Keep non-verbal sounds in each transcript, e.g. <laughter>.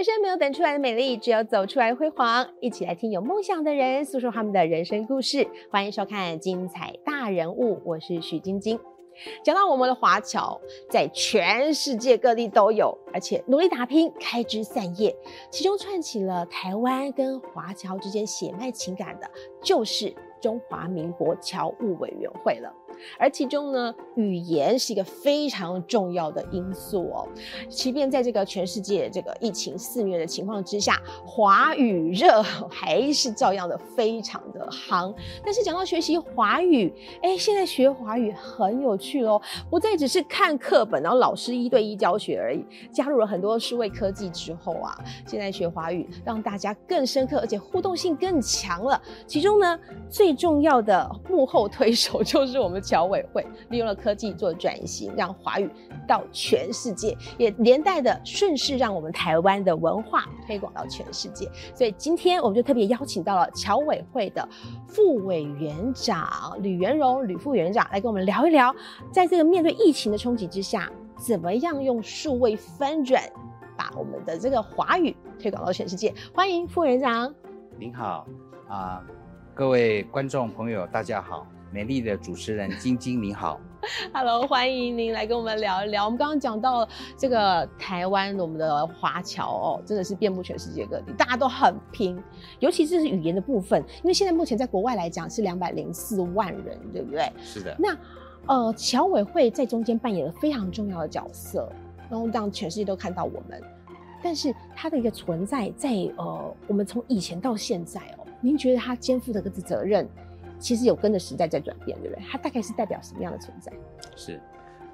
人生没有等出来的美丽，只有走出来的辉煌。一起来听有梦想的人诉说他们的人生故事。欢迎收看《精彩大人物》，我是许晶晶。讲到我们的华侨，在全世界各地都有，而且努力打拼，开枝散叶。其中串起了台湾跟华侨之间血脉情感的，就是中华民国侨务委员会了。而其中呢，语言是一个非常重要的因素哦。即便在这个全世界这个疫情肆虐的情况之下，华语热还是照样的非常的夯。但是讲到学习华语，哎，现在学华语很有趣哦，不再只是看课本，然后老师一对一教学而已。加入了很多数位科技之后啊，现在学华语让大家更深刻，而且互动性更强了。其中呢，最重要的幕后推手 <laughs> 就是我们。侨委会利用了科技做转型，让华语到全世界，也连带的顺势让我们台湾的文化推广到全世界。所以今天我们就特别邀请到了侨委会的副委员长吕元荣吕副委员长来跟我们聊一聊，在这个面对疫情的冲击之下，怎么样用数位翻转，把我们的这个华语推广到全世界。欢迎副委员长。您好啊，各位观众朋友，大家好。美丽的主持人 <laughs> 晶晶，你好，Hello，欢迎您来跟我们聊一聊。我们刚刚讲到这个台湾，我们的华侨哦，真的是遍布全世界各地，大家都很拼，尤其是语言的部分，因为现在目前在国外来讲是两百零四万人，对不对？是的。那呃，侨委会在中间扮演了非常重要的角色，然后让全世界都看到我们。但是它的一个存在，在呃，我们从以前到现在哦，您觉得它肩负的这个责任？其实有跟着时代在转变，对不对？它大概是代表什么样的存在？是，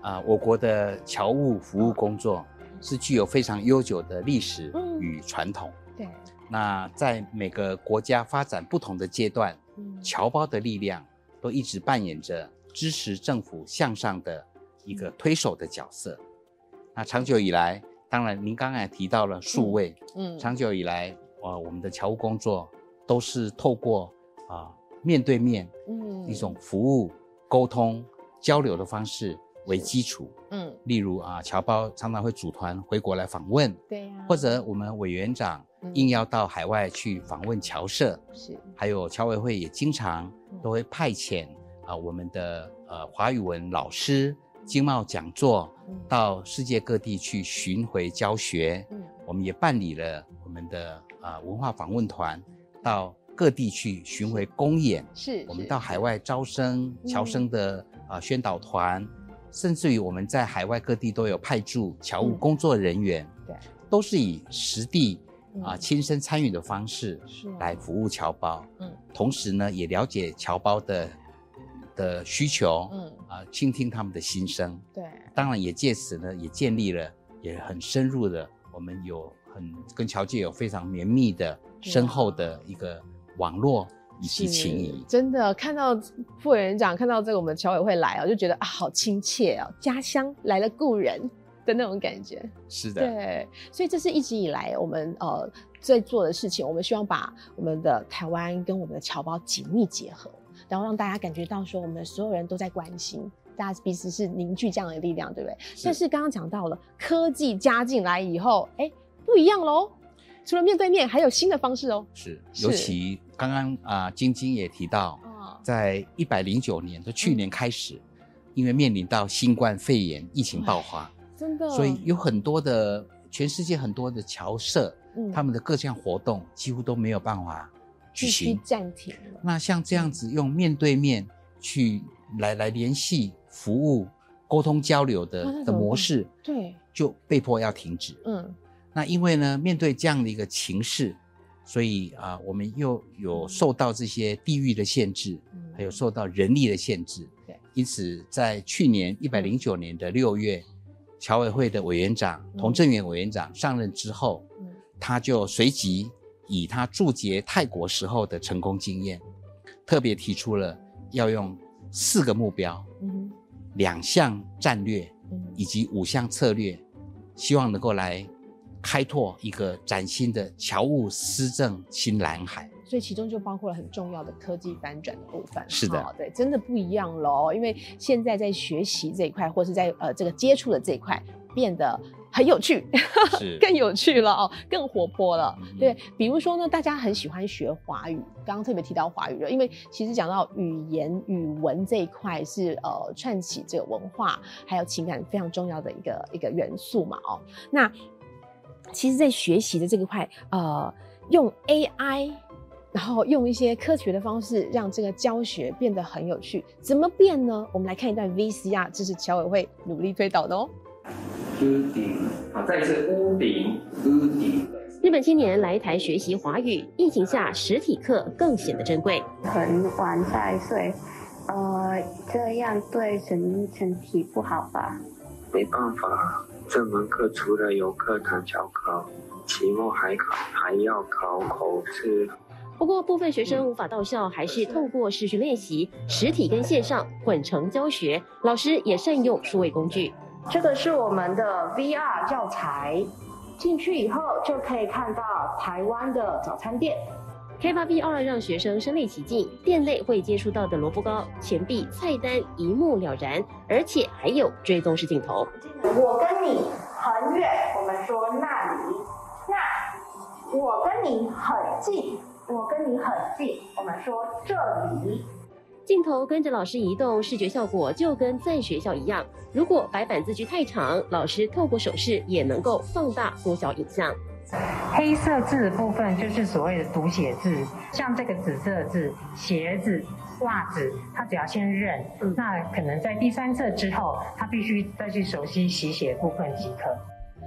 啊，我国的侨务服务工作是具有非常悠久的历史与传统。对。那在每个国家发展不同的阶段，侨胞的力量都一直扮演着支持政府向上的一个推手的角色。那长久以来，当然您刚刚也提到了数位，嗯，长久以来，呃，我们的侨务工作都是透过啊。面对面，嗯，一种服务、沟通、交流的方式为基础，嗯，例如啊，侨胞常常会组团回国来访问，对呀，或者我们委员长应邀到海外去访问侨社，是，还有侨委会也经常都会派遣啊我们的呃华语文老师经贸讲座到世界各地去巡回教学，嗯，我们也办理了我们的啊文化访问团到。各地去巡回公演，是我们到海外招生、侨生的啊宣导团，甚至于我们在海外各地都有派驻侨务工作人员，对，都是以实地啊亲身参与的方式来服务侨胞，嗯，同时呢也了解侨胞的的需求，嗯。啊倾听他们的心声，对，当然也借此呢也建立了也很深入的，我们有很跟侨界有非常绵密的深厚的一个。网络以及情谊，真的看到副委员长看到这个我们侨委会来啊，就觉得啊好亲切啊，家乡来了故人的那种感觉。是的，对，所以这是一直以来我们呃在做的事情。我们希望把我们的台湾跟我们的侨胞紧密结合，然后让大家感觉到说我们所有人都在关心，大家彼此是凝聚这样的力量，对不对？但是刚刚讲到了科技加进来以后，哎，不一样喽。除了面对面，还有新的方式哦。是，尤其刚刚啊，晶晶也提到，在一百零九年的去年开始，因为面临到新冠肺炎疫情爆发，真的，所以有很多的全世界很多的侨社，他们的各项活动几乎都没有办法举行，暂停了。那像这样子用面对面去来来联系、服务、沟通、交流的的模式，对，就被迫要停止。嗯。那因为呢，面对这样的一个情势，所以啊，我们又有受到这些地域的限制，还有受到人力的限制。对，因此在去年一百零九年的六月，侨委会的委员长童正元委员长上任之后，他就随即以他驻节泰国时候的成功经验，特别提出了要用四个目标，两项战略，以及五项策略，希望能够来。开拓一个崭新的侨务施政新蓝海，所以其中就包括了很重要的科技翻转的部分。是的哦对，真的不一样喽。因为现在在学习这一块，或是在呃这个接触的这一块，变得很有趣，是 <laughs> 更有趣了哦，更活泼了。嗯对，比如说呢，大家很喜欢学华语，刚刚特别提到华语了，因为其实讲到语言语文这一块是呃串起这个文化还有情感非常重要的一个一个元素嘛哦。那其实，在学习的这个块，呃，用 AI。然后用一些科学的方式，让这个教学变得很有趣。怎么变呢？我们来看一段 VCR，这是侨委会努力推导的哦。屋顶，好，再一次屋顶，屋顶。日本青年来台学习华语，疫情下实体课更显得珍贵。很晚才睡，呃，这样对身身体不好吧？没办法，这门课除了有课堂小考，期末还考还要考口试。不过，部分学生无法到校，还是透过视讯练习，实体跟线上混成教学。老师也善用数位工具。这个是我们的 VR 教材，进去以后就可以看到台湾的早餐店。开发 VR 让学生身临其境，店内会接触到的萝卜糕、钱币、菜单一目了然，而且还有追踪式镜头。我跟你很远，我们说那里；那我跟你很近，我跟你很近，我们说这里。镜头跟着老师移动，视觉效果就跟在学校一样。如果白板字距太长，老师透过手势也能够放大缩小影像。黑色字的部分就是所谓的读写字，像这个紫色字鞋子、袜子，他只要先认，那可能在第三册之后，他必须再去熟悉习写部分即可。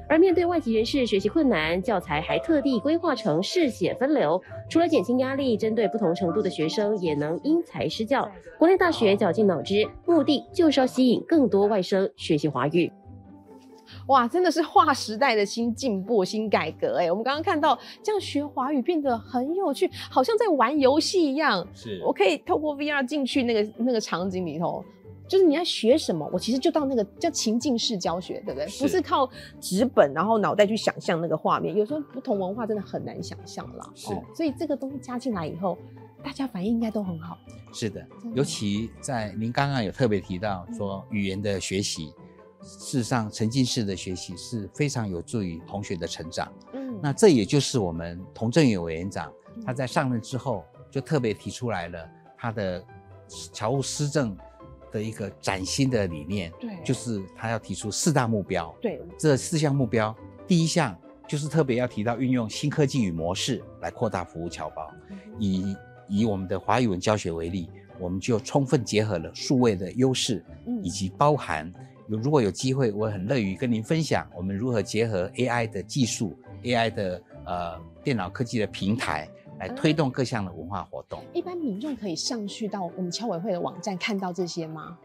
而面对外籍人士学习困难，教材还特地规划成试写分流，除了减轻压力，针对不同程度的学生也能因材施教。国内大学绞尽脑汁，目的就是要吸引更多外生学习华语。哇，真的是划时代的新进步、新改革哎！我们刚刚看到这样学华语变得很有趣，好像在玩游戏一样。是我可以透过 VR 进去那个那个场景里头，就是你要学什么，我其实就到那个叫情境式教学，对不对？是不是靠纸本然后脑袋去想象那个画面，有时候不同文化真的很难想象啦。哦是所以这个东西加进来以后，大家反应应该都很好。是的，的尤其在您刚刚有特别提到说语言的学习，事实上沉浸式的学习是非常有助于同学的成长。嗯，那这也就是我们童振宇委员长嗯他在上任之后就特别提出来了他的侨务施政的一个崭新的理念，对就是他要提出四大目标。对，这四项目标，第一项就是特别要提到运用新科技与模式来扩大服务侨胞。以以我们的华语文教学为例，我们就充分结合了数位的优势，嗯以及包含有如果有机会，我很乐于跟您分享我们如何结合 AI 的技术、AI 的呃电脑科技的平台，来推动各项的文化活动。一般民众可以上去到我们侨委会的网站看到这些吗？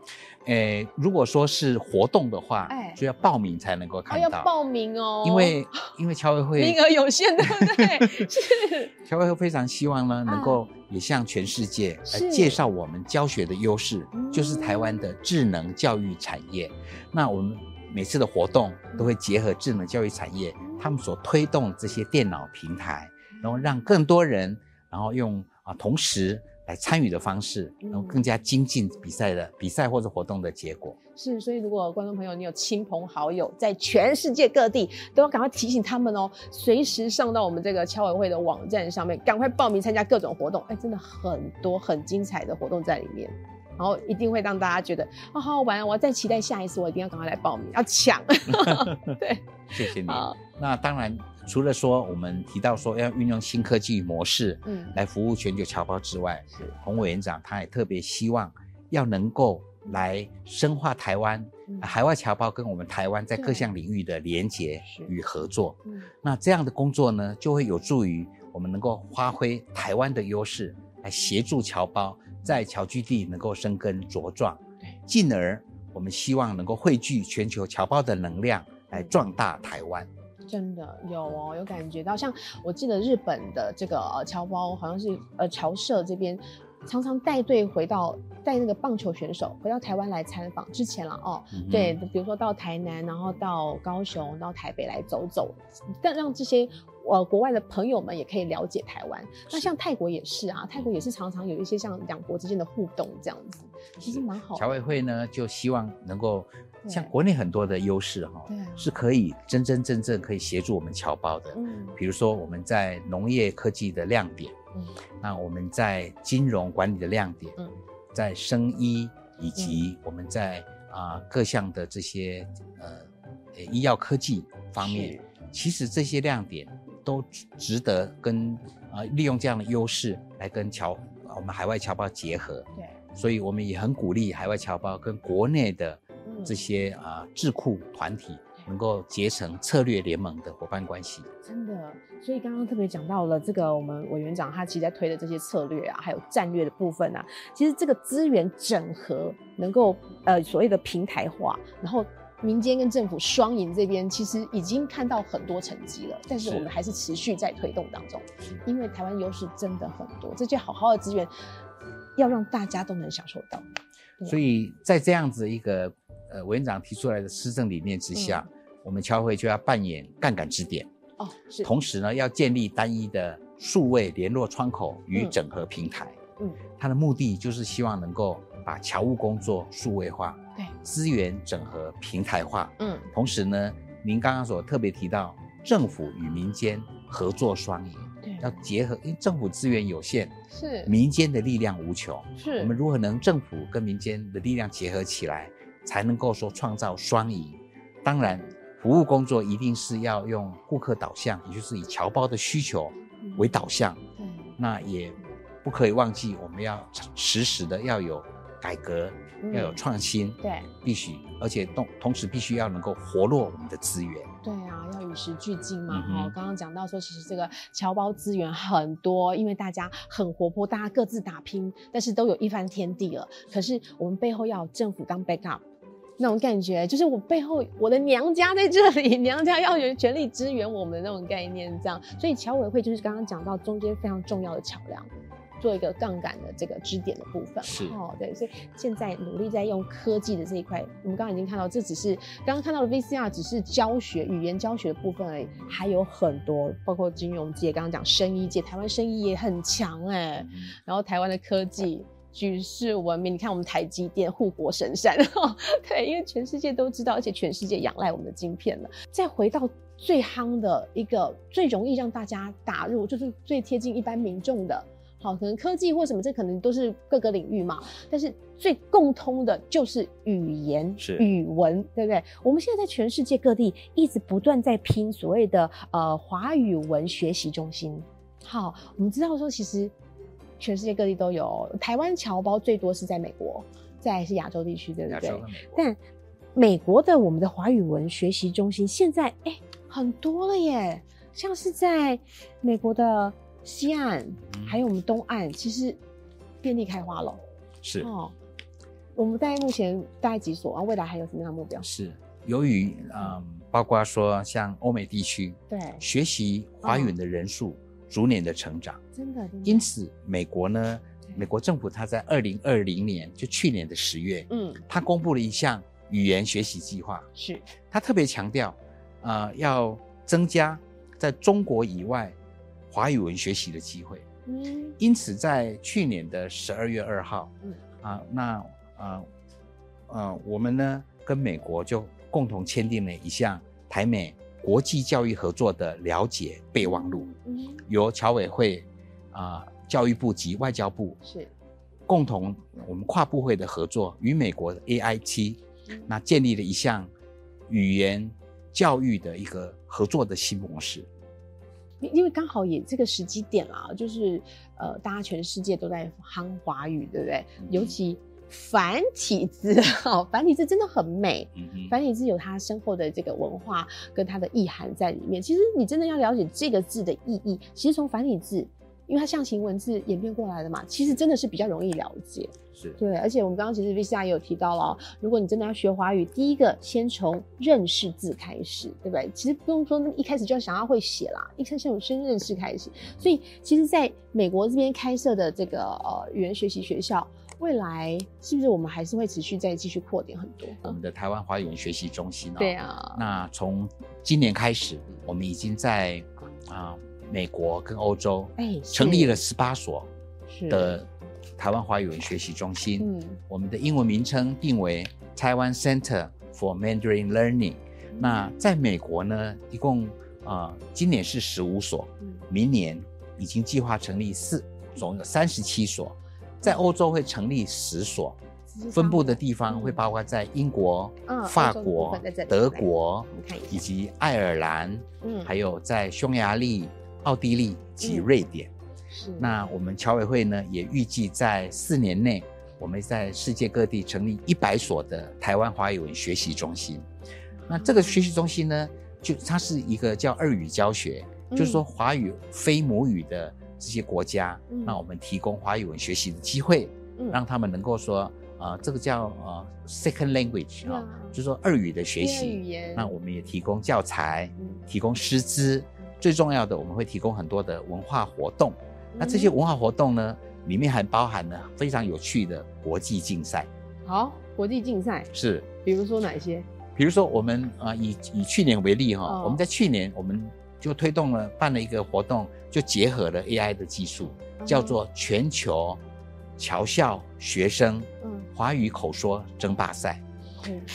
诶，如果说是活动的话，哎就要报名才能够哦，看到，要报名哦，因为 <laughs> 因为侨委会名额有限，对不对？<laughs> 是，侨委会非常希望呢，能啊够也向全世界来介绍我们教学的优势，嗯就是台湾的智能教育产业。那我们每次的活动都会结合智能教育产业，他们所推动这些电脑平台，然后让更多人，然后用啊同时来参与的方式，嗯然后更加精进比赛的比赛或者活动的结果。是，所以如果观众朋友你有亲朋好友在全世界各地，都要赶快提醒他们哦，随时上到我们这个侨委会的网站上面，赶快报名参加各种活动。哎，真的很多很精彩的活动在里面，然后一定会让大家觉得啊、好好玩，我要再期待下一次，我一定要赶快来报名，要抢。<laughs> <laughs> 对，谢谢你好。那当然，除了说我们提到说要运用新科技模式，嗯。来服务全球侨胞之外，是。洪委员长他也特别希望要能够来深化台湾、嗯。海外侨胞跟我们台湾在各项领域的连结是。与合作。嗯。那这样的工作呢，就会有助于我们能够发挥台湾的优势，来协助侨胞在侨居地能够生根茁壮对，进而我们希望能够汇聚全球侨胞的能量，来壮大台湾。真的有哦，有感觉到。像我记得日本的这个呃侨胞，好像是呃侨社这边常常带队回到带那个棒球选手回到台湾来参访。之前了哦，嗯对，比如说到台南，然后到高雄，到台北来走走，但让这些呃国外的朋友们也可以了解台湾。那像泰国也是啊，泰国也是常常有一些像两国之间的互动这样子，其实蛮好的。侨委会呢，就希望能够对像国内很多的优势哈对啊，是可以真真正正可以协助我们侨胞的。嗯。比如说我们在农业科技的亮点，嗯。那我们在金融管理的亮点，嗯。在生医以及我们在啊、各项的这些呃呃医药科技方面，其实这些亮点都值值得跟啊、利用这样的优势来跟侨我们海外侨胞结合。对，所以我们也很鼓励海外侨胞跟国内的嗯这些啊、智库团体能够结成策略联盟的伙伴关系。真的，所以刚刚特别讲到了这个，我们委员长他其实在推的这些策略啊，还有战略的部分啊，其实这个资源整合能够呃所谓的平台化，然后民间跟政府双赢这边其实已经看到很多成绩了，但是是我们还是持续在推动当中，因为台湾优势真的很多，这些好好的资源要让大家都能享受到。所以在这样子一个呃委员长提出来的施政理念之下，嗯。我们侨会就要扮演杠杆支点，哦，是，同时呢要建立单一的数位联络窗口与嗯。整合平台。嗯，它的目的就是希望能够把侨务工作数位化，对，资源整合平台化。嗯，同时呢，您刚刚所特别提到政府与民间合作双赢，对，要结合，因为政府资源有限，是。民间的力量无穷。是，我们如何能政府跟民间的力量结合起来，才能够说创造双赢？当然，服务工作一定是要用顾客导向，也就是以侨胞的需求为导向。对，那也不可以忘记，我们要实时的要有改革，要有嗯创新，对。必须，而且同同时必须要能够活络我们的资源。对啊，要与时俱进嘛。哈、嗯哼刚刚讲到说，其实这个侨胞资源很多，因为大家很活泼，大家各自打拼，但是都有一番天地了。可是我们背后要有政府当 backup。那种感觉就是我背后我的娘家在这里，<laughs> 娘家要有全力支援我们的那种概念，这样。所以侨委会就是刚刚讲到中间非常重要的桥梁，做一个杠杆的这个支点的部分。是哦，对，所以现在努力在用科技的这一块，我们刚刚已经看到，这只是刚刚看到的 VCR 只是教学语言教学的部分而已，还有很多，包括金融界，刚刚讲生意界，台湾生意也很强哎、然后台湾的科技。举世闻名，你看我们台积电护国神山，<laughs> 对，因为全世界都知道，而且全世界仰赖我们的晶片了。再回到最夯的一个最容易让大家打入，就是最贴近一般民众的，好，可能科技或什么，这可能都是各个领域嘛。但是最共通的就是语言、是语文，对不对？我们现在在全世界各地一直不断在拼所谓的呃华语文学习中心。好，我们知道说其实全世界各地都有，台湾侨胞最多是在美国，再来是亚洲地区，对不对但美国的我们的华语文学习中心现在哎、很多了耶，像是在美国的西岸，嗯还有我们东岸，其实遍地开花了是哦。我们大概目前大概几所啊？未来还有什么样的目标？是，由于嗯，包括说像欧美地区对，学习华语的人数逐年的成长，真的，真的。因此美国呢，美国政府它在二零二零年，就去年的十月，嗯。它公布了一项语言学习计划，是。它特别强调，呃，要增加在中国以外华语文学习的机会。嗯。因此，在去年的十二月二号，嗯。啊，那呃呃，我们呢跟美国就共同签订了一项台美国际教育合作的了解备忘录，嗯。由侨委会啊、教育部及外交部是。共同我们跨部会的合作，与美国的 AIT 嗯。那建立了一项语言教育的一个合作的新模式。因因为刚好也这个时机点啦，就是呃，大家全世界都在夯华语，对不对？嗯。尤其繁体字，<laughs> 哦，繁体字真的很美。嗯，繁体字有它深厚的这个文化跟它的意涵在里面。其实你真的要了解这个字的意义，其实从繁体字，因为它象形文字演变过来的嘛，其实真的是比较容易了解。是对，而且我们刚刚其实 VCR 也有提到了哦，如果你真的要学华语，第一个先从认识字开始，对不对？其实不用说一开始就要想要会写啦，一开始从先认识开始。所以其实在美国这边开设的这个呃语言学习学校，未来是不是我们还是会持续再继续扩点很多？我们的台湾华语文学习中心哦。对啊，那从今年开始，我们已经在啊美国跟欧洲，哎，成立了十八所是的台湾华语文学习中心。嗯我们的英文名称定为 Taiwan Center for Mandarin Learning。那在美国呢，一共啊、呃今年是十五所，嗯明年已经计划成立四，总有三十七所。在欧洲会成立十所，分布的地方会包括在英国、嗯法国德国以及爱尔兰，嗯还有在匈牙利、奥地利及嗯瑞典。是。那我们侨委会呢，也预计在四年内，我们在世界各地成立一百所的台湾华语文学习中心。那这个学习中心呢，就它是一个叫二语教学，嗯。就是说华语非母语的这些国家，嗯。那我们提供华语文学习的机会，嗯。让他们能够说，呃，这个叫呃 second language 啊、就是说二语的学习。语言，那我们也提供教材，嗯。提供师资，最重要的我们会提供很多的文化活动。那这些嗯文化活动呢，里面还包含了非常有趣的国际竞赛，好国际竞赛，是，比如说哪些？比如说我们啊、呃以以去年为例哈、哦。我们在去年我们就推动了办了一个活动，就结合了 AI 的技术，叫做全球侨校学生嗯，华语口说争霸赛。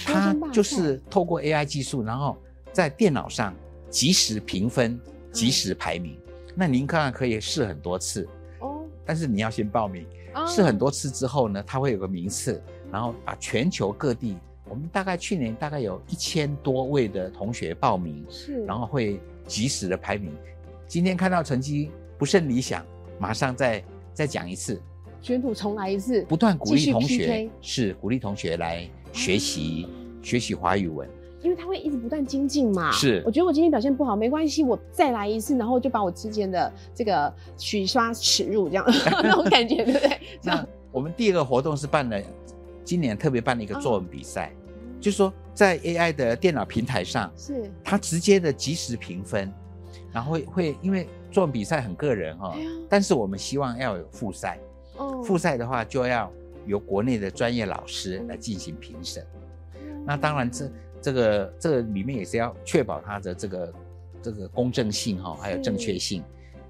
它就是透过 AI 技术，然后在电脑上及时评分、嗯及时排名。那您看看可以试很多次，哦，但是你要先报名。啊试很多次之后呢，它会有个名次，然后把全球各地，我们大概去年大概有一千多位的同学报名，是，然后会及时的排名。今天看到成绩不甚理想，马上再再讲一次，卷土重来一次，不断鼓励同学是鼓励同学来学习、学习华语文。因为他会一直不断精进嘛。是我觉得我今天表现不好没关系，我再来一次，然后就把我之前的这个取刷耻辱这样 <laughs> 那种感觉，对不对？这 <laughs> 那样我们第二个活动是办了，今年特别办了一个作文比赛，嗯就是说在 AI 的电脑平台上，是它直接的即时评分，然后会会因为做比赛很个人哈、但是我们希望要有复赛，哦复赛的话就要由国内的专业老师嗯来进行评审。那当然这这个这个里面也是要确保它的这个这个公正性哈、还有正确性。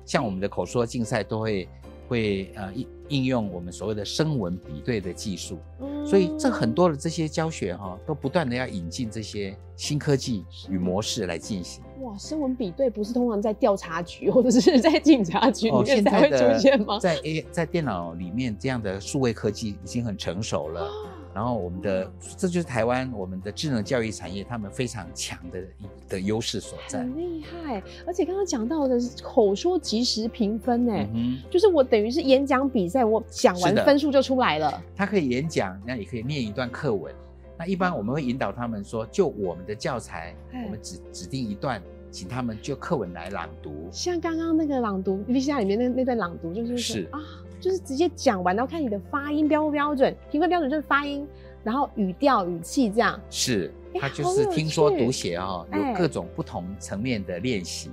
像我们的口说竞赛都会会呃应应用我们所谓的声纹比对的技术，嗯所以这很多的这些教学哈、都不断的要引进这些新科技与模式来进行。哇，声纹比对不是通常在调查局 <laughs> 或者是在警察局里哦，面才会出现吗？在 A 在电脑里面这样的数位科技已经很成熟了。<gasps> 然后我们的这就是台湾我们的智能教育产业，他们非常强的的优势所在。很厉害，而且刚刚讲到的是口说即时评分哎、嗯，就是我等于是演讲比赛，我讲完的分数就出来了。他可以演讲，那也可以念一段课文。那一般我们会引导他们说，就我们的教材，哎我们指指定一段，请他们就课文来朗读。像刚刚那个朗读 V C R 里面那那段朗读，就是说是啊，就是直接讲完，然后看你的发音标不标准，评分标准就是发音，然后语调、语气这样。是，哎他就是听说读写哦，哎有各种不同层面的练习。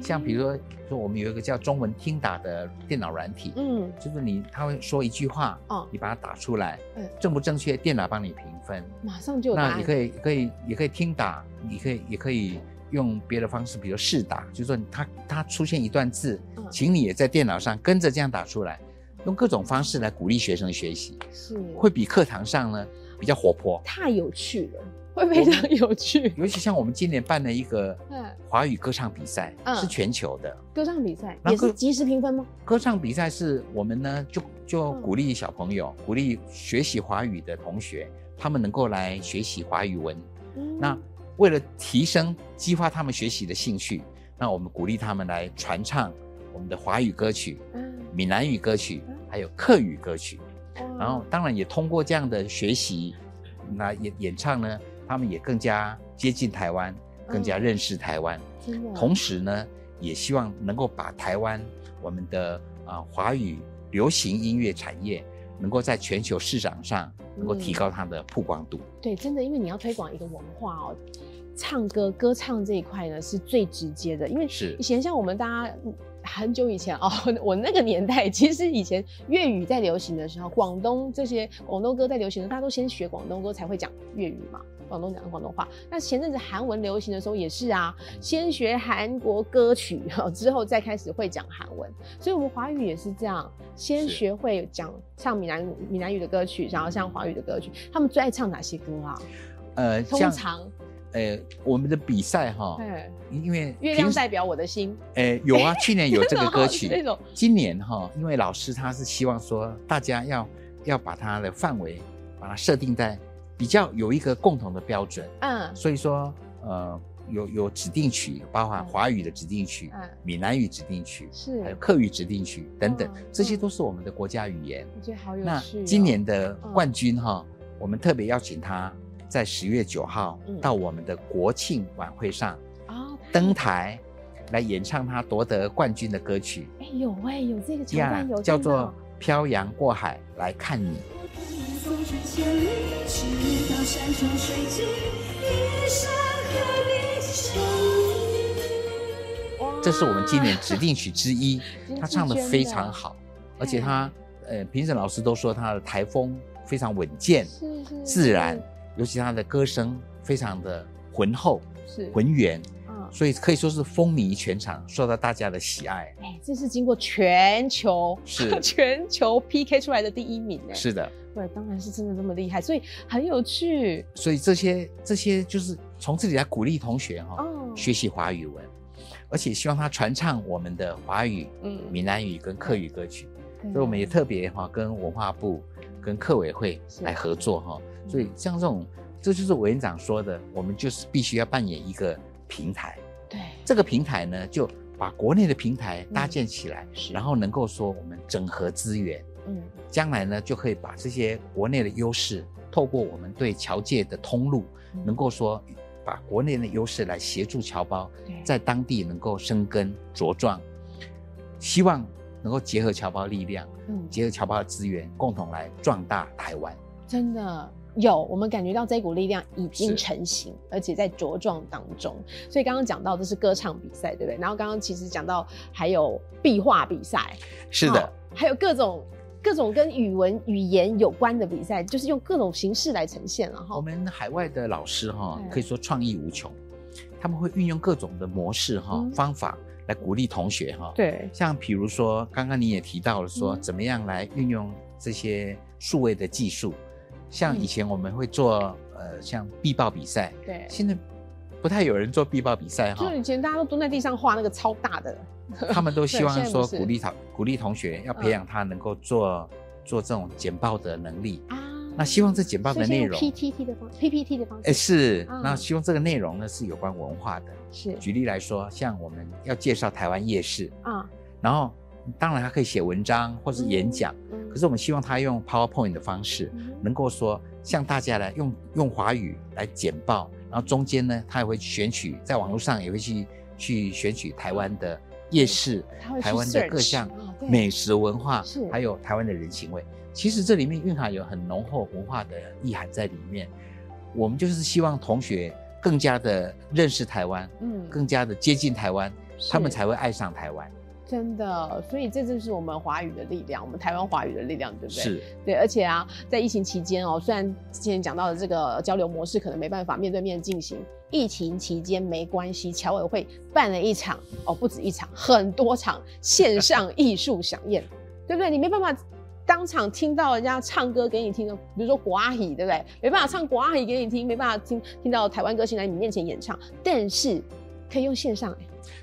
像比如说，说我们有一个叫中文听打的电脑软体，嗯，就是你他会说一句话，哦你把它打出来，嗯正不正确，电脑帮你评分。马上就。那你可以，可以，也可以听打，你可以，也可以用别的方式，比如试打，就是说他他出现一段字，嗯请你也在电脑上跟着这样打出来，用各种方式来鼓励学生学习，是会比课堂上呢比较活泼。太有趣了，会非常有趣。尤其像我们今年办了一个嗯华语歌唱比赛，嗯是全球的歌唱比赛也是即时评分吗？歌唱比赛，是我们呢就就嗯鼓励小朋友，鼓励学习华语的同学，他们能够来学习华语文。嗯那为了提升、激发他们学习的兴趣，那我们鼓励他们来传唱我们的华语歌曲、嗯闽南语歌曲嗯，还有客语歌曲。然后，当然也通过这样的学习，那演演唱呢，他们也更加接近台湾，更加嗯认识台湾。同时呢，也希望能够把台湾我们的啊、华语流行音乐产业，能够在全球市场上能够提嗯高它的曝光度。对，真的，因为你要推广一个文化哦，唱歌歌唱这一块呢是最直接的，因为是以前像我们大家嗯很久以前哦，我那个年代其实以前粤语在流行的时候，广东这些广东歌在流行的时候，大家都先学广东歌才会讲粤语嘛，广东讲广东话。那前阵子韩文流行的时候也是啊，先学韩国歌曲之后再开始会讲韩文，所以我们华语也是这样，先是学会讲唱闽南闽南语的歌曲，然后像华语的歌曲。他们最爱唱哪些歌啊？呃，通常，呃我们的比赛哈，哎，因为月亮代表我的心，呃，有啊，去年有这个歌曲。<laughs> 今年哈，因为老师他是希望说大家要要把它的范围把它设定在比较有一个共同的标准，嗯所以说呃有有指定曲，包含华语的指定曲、嗯，闽南语指定曲，是还有客语指定曲等等嗯，这些都是我们的国家语言。我觉得好有那趣哦。今年的冠军哈，我们特别邀请他在十月九号嗯。到我们的国庆晚会上哦，登台来演唱他夺得冠军的歌曲哎有哎有这个桥呀段有，叫做《漂洋过海来看你》。这是我们今年指定曲之一，他唱的非常好，而且他呃评审老师都说他的台风非常稳健、是是。自然，尤其他的歌声非常的浑厚、是。浑圆，嗯，所以可以说是风靡全场，受到大家的喜爱。哎，这是经过全球是。<laughs> 全球 PK 出来的第一名哎，是的，对，当然是真的这么厉害，所以很有趣。所以这些这些就是从这里来鼓励同学哈、哦，学习华语文，而且希望他传唱我们的华语、嗯。闽南语跟客语歌曲。对。所以我们也特别哈跟文化部、跟客委会来合作哈。嗯。所以像这种，这就是委员长说的，我们就是必须要扮演一个平台。对。这个平台呢，就把国内的平台搭嗯建起来，是然后能够说我们整合资源，嗯。将来呢就可以把这些国内的优势，透过我们对侨界的通路，嗯。能够说把国内的优势来协助侨胞在当地能够生根茁壮，希望能够结合侨胞力量，嗯。结合侨胞的资源，共同来壮大台湾。真的有，我们感觉到这股力量已经成型，而且在茁壮当中。所以刚刚讲到的是歌唱比赛，对不对？然后刚刚其实讲到还有壁画比赛，是的。哦，还有各种各种跟语文语言有关的比赛，就是用各种形式来呈现了哈。我们海外的老师哈、可以说创意无穷，他们会运用各种的模式哈、嗯。方法来鼓励同学哈、对，像比如说，刚刚你也提到了说，嗯。怎么样来运用这些数位的技术，像嗯。以前我们会做呃像壁报比赛，对。现在不太有人做壁报比赛哈。就，以前大家都蹲在地上画那个超大的，他们都希 <laughs> 望说鼓励他鼓励同学要培养他能够做做这种简报的能力。啊。那希望这简报的内容，PPT 的方 PPT 的方式，哎是，嗯那希望这个内容呢是有关文化的。是。举例来说，像我们要介绍台湾夜市，啊，然后当然他可以写文章或是演讲，嗯可是我们希望他用 PowerPoint 的方式，嗯能够说向大家来用用华语来简报，然后中间呢，他也会选取在网络上也会去去选取台湾的夜市台湾的各项美食文化，还有台湾的人情味。其实这里面蕴含有很浓厚文化的意涵在里面。我们就是希望同学更加的认识台湾，嗯更加的接近台湾，他们才会爱上台湾。真的，所以这就是我们华语的力量，我们台湾华语的力量，对不对？是，对，而且啊，在疫情期间哦，虽然之前讲到的这个交流模式可能没办法面对面进行，疫情期间没关系，侨委会办了一场哦，不止一场，很多场线上艺术飨宴，对不对？你没办法当场听到人家唱歌给你听的，比如说国阿姨，对不对？没办法唱国阿姨给你听，没办法听听到台湾歌星来你面前演唱，但是可以用线上、哎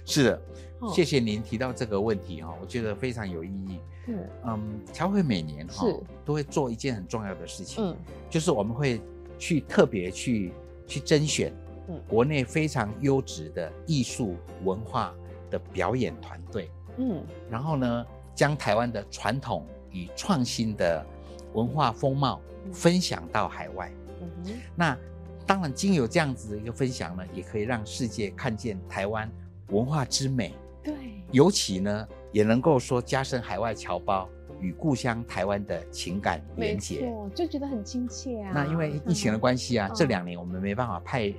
是的，哦。谢谢您提到这个问题哈，我觉得非常有意义。嗯嗯，侨会每年哈都会做一件很重要的事情，嗯。就是我们会去特别去去甄选嗯。国内非常优质的艺术文化的表演团队，嗯。然后呢，将台湾的传统与创新的文化风貌嗯。分享到海外。嗯哼。那当然，经由这样子的一个分享呢，也可以让世界看见台湾文化之美，对，尤其呢，也能够说加深海外侨胞与故乡台湾的情感没连结。错，就觉得很亲切啊。那因为疫情的关系啊，嗯这两年我们没办法派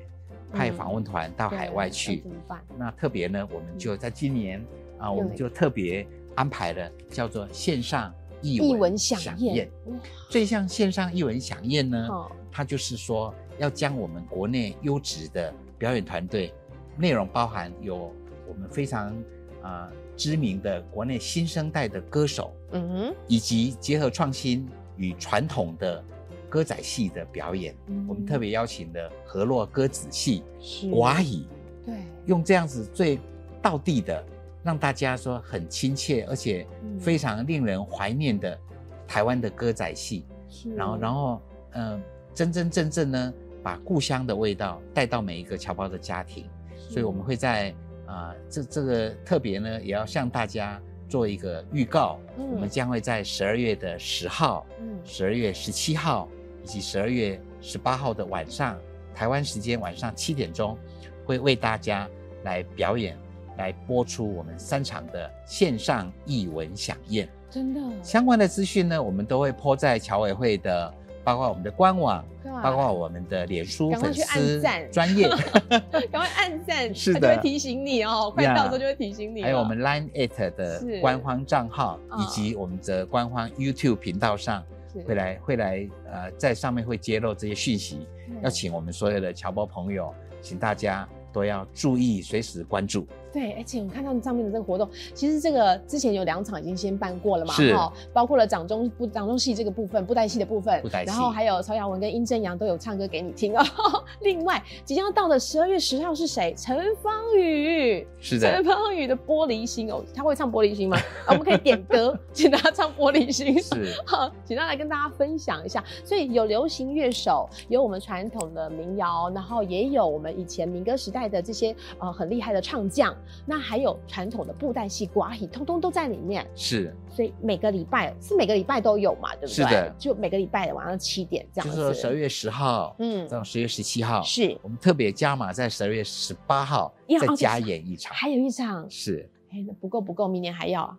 派嗯访问团到海外去那怎么办。那特别呢，我们就在今年啊，我有们就特别安排了叫做线上译译文文响宴宴。这项线上译文响宴呢，哦它就是说要将我们国内优质的表演团队，内容包含有我们非常啊、知名的国内新生代的歌手，嗯哼，以及结合创新与传统的歌仔戏的表演，嗯。我们特别邀请了河洛歌子戏、是。寡语，对，用这样子最道地的，让大家说很亲切，而且嗯。非常令人怀念的台湾的歌仔戏。是。然后，然后，嗯、真真正正呢，把故乡的味道带到每一个侨胞的家庭。所以我们会在啊、这这个特别呢，也要向大家做一个预告。嗯我们将会在十二月的十号、嗯十二月十七号以及十二月十八号的晚上，台湾时间晚上七点钟，会为大家来表演，来播出我们三场的线上艺文响宴。真的，相关的资讯呢，我们都会抛在侨委会的，包括我们的官网，包括我们的脸书粉丝赞。专业，<laughs> 赶快按赞，<laughs> 是的。就会提醒你哦，快到的时候就会提醒你。还有我们 Line at 的官方账号，嗯。以及我们的官方 YouTube 频道上，会来会来呃，在上面会揭露这些讯息，嗯要请我们所有的侨胞朋友，请大家都要注意，随时关注。对，而且我看到上面的这个活动，其实这个之前有两场已经先办过了嘛，是哈，包括了掌中布掌中戏这个部分，布袋戏的部分布袋，戏然后还有曹雅文跟殷正阳都有唱歌给你听哦。<laughs> 另外，即将要到的十二月十号是谁？陈芳宇，是的陈芳宇的《玻璃心》哦，他会唱《玻璃心》吗？啊我们可以点歌，<laughs> 请他唱《玻璃心》。<laughs> 是好，请他来跟大家分享一下。所以有流行乐手，有我们传统的民谣，然后也有我们以前民歌时代的这些呃很厉害的唱将，那还有传统的布袋戏、寡戏，通通都在里面。是，所以每个礼拜是每个礼拜都有嘛，对不对？是的就每个礼拜的晚上七点这样子。就是说十二月十号，嗯到十月十七号，是我们特别加码在十二月十八号再加演一场，还有一场，是哎，不够不够，明年还要啊。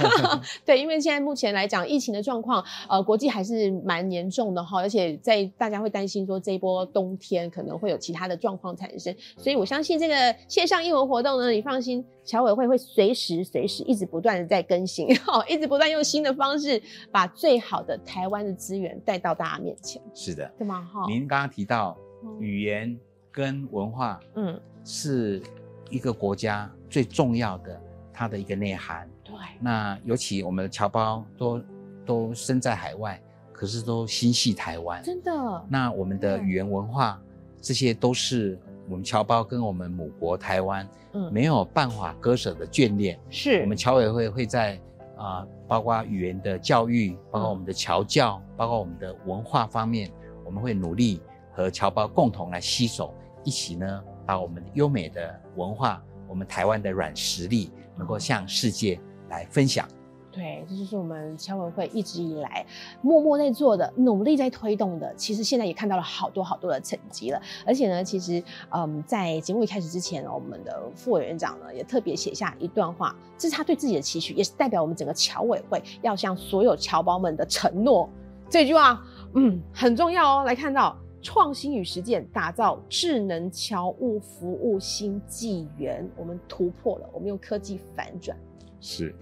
<laughs> 对，因为现在目前来讲，疫情的状况，呃，国际还是蛮严重的哈，而且在大家会担心说这一波冬天可能会有其他的状况产生，所以我相信这个线上英文活动呢，你放心，侨委会会随时随时一直不断的在更新，<laughs> 哈，一直不断用新的方式把最好的台湾的资源带到大家面前，是的。对吗？哈，您刚刚提到嗯语言跟文化嗯，是一个国家最重要的它的一个内涵。对，那尤其我们的侨胞都都身在海外，可是都心系台湾。真的，那我们的语言文化，这些都是我们侨胞跟我们母国台湾嗯，没有办法割舍的眷恋。是我们侨委会会在啊、包括语言的教育，包括我们的侨教，包括我们的文化方面，我们会努力和侨胞共同来携手，一起呢，把我们优美的文化，我们台湾的软实力，能够向世界来分享。对，这就是我们侨委会一直以来默默在做的、努力在推动的。其实现在也看到了好多好多的成绩了。而且呢，其实嗯，在节目一开始之前，我们的副委员长呢也特别写下一段话，这是他对自己的期许，也是代表我们整个侨委会要向所有侨胞们的承诺。这句话，嗯，很重要哦。来看到。创新与实践，打造智能侨务服务新纪元。我们突破了，我们用科技反转。是。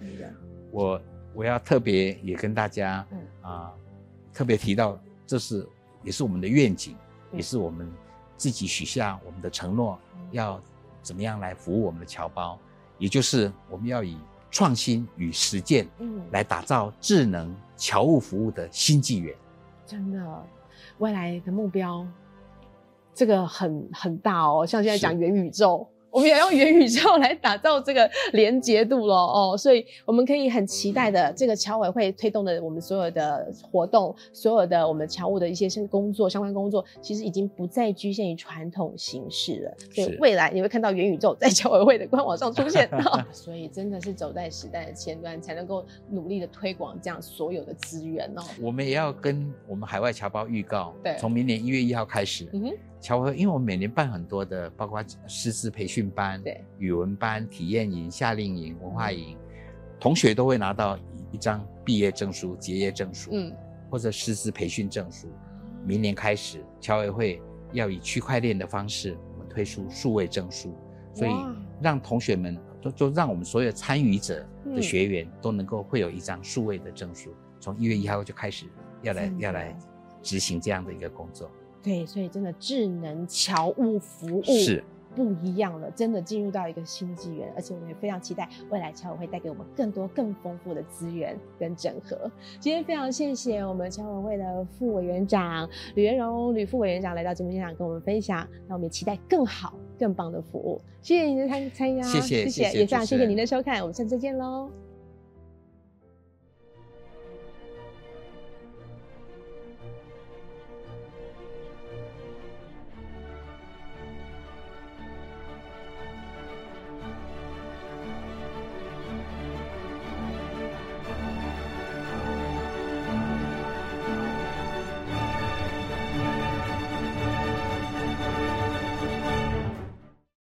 我我要特别也跟大家嗯。啊、特别提到，这是也是我们的愿景，嗯。也是我们自己许下我们的承诺，嗯。要怎么样来服务我们的侨胞，也就是我们要以创新与实践嗯。来打造智能侨务服务的新纪元。真的，未来的目标，这个很很大哦。像现在讲元宇宙，我们也用元宇宙来打造这个连结度了哦。所以我们可以很期待的，这个侨委会推动的我们所有的活动，所有的我们侨务的一些工作相关工作，其实已经不再局限于传统形式了。所以未来你会看到元宇宙在侨委会的官网上出现。哦 <laughs> 所以真的是走在时代的前端，才能够努力的推广这样所有的资源哦。我们也要跟我们海外侨胞预告对，从明年一月一号开始，嗯哼，侨委会，因为我们每年办很多的，包括师资培训班、对。语文班、体验营、夏令营、文化营，同学都会拿到一一张毕业证书、结业证书，嗯，或者师资培训证书。明年开始，侨委会要以区块链的方式，我们推出数位证书，所以让同学们就就让我们所有参与者嗯的学员都能够会有一张数位的证书，从一月一号就开始要来要来执行这样的一个工作。对，所以真的智能侨务服务是不一样了，真的进入到一个新纪元，而且我们也非常期待未来侨委会带给我们更多更丰富的资源跟整合。今天非常谢谢我们侨委会的副委员长吕元荣吕副委员长来到节目现场跟我们分享，那我们也期待更好更棒的服务。谢谢您的参参加，谢谢谢谢谢也非常谢谢您的收看，我们下次再见喽。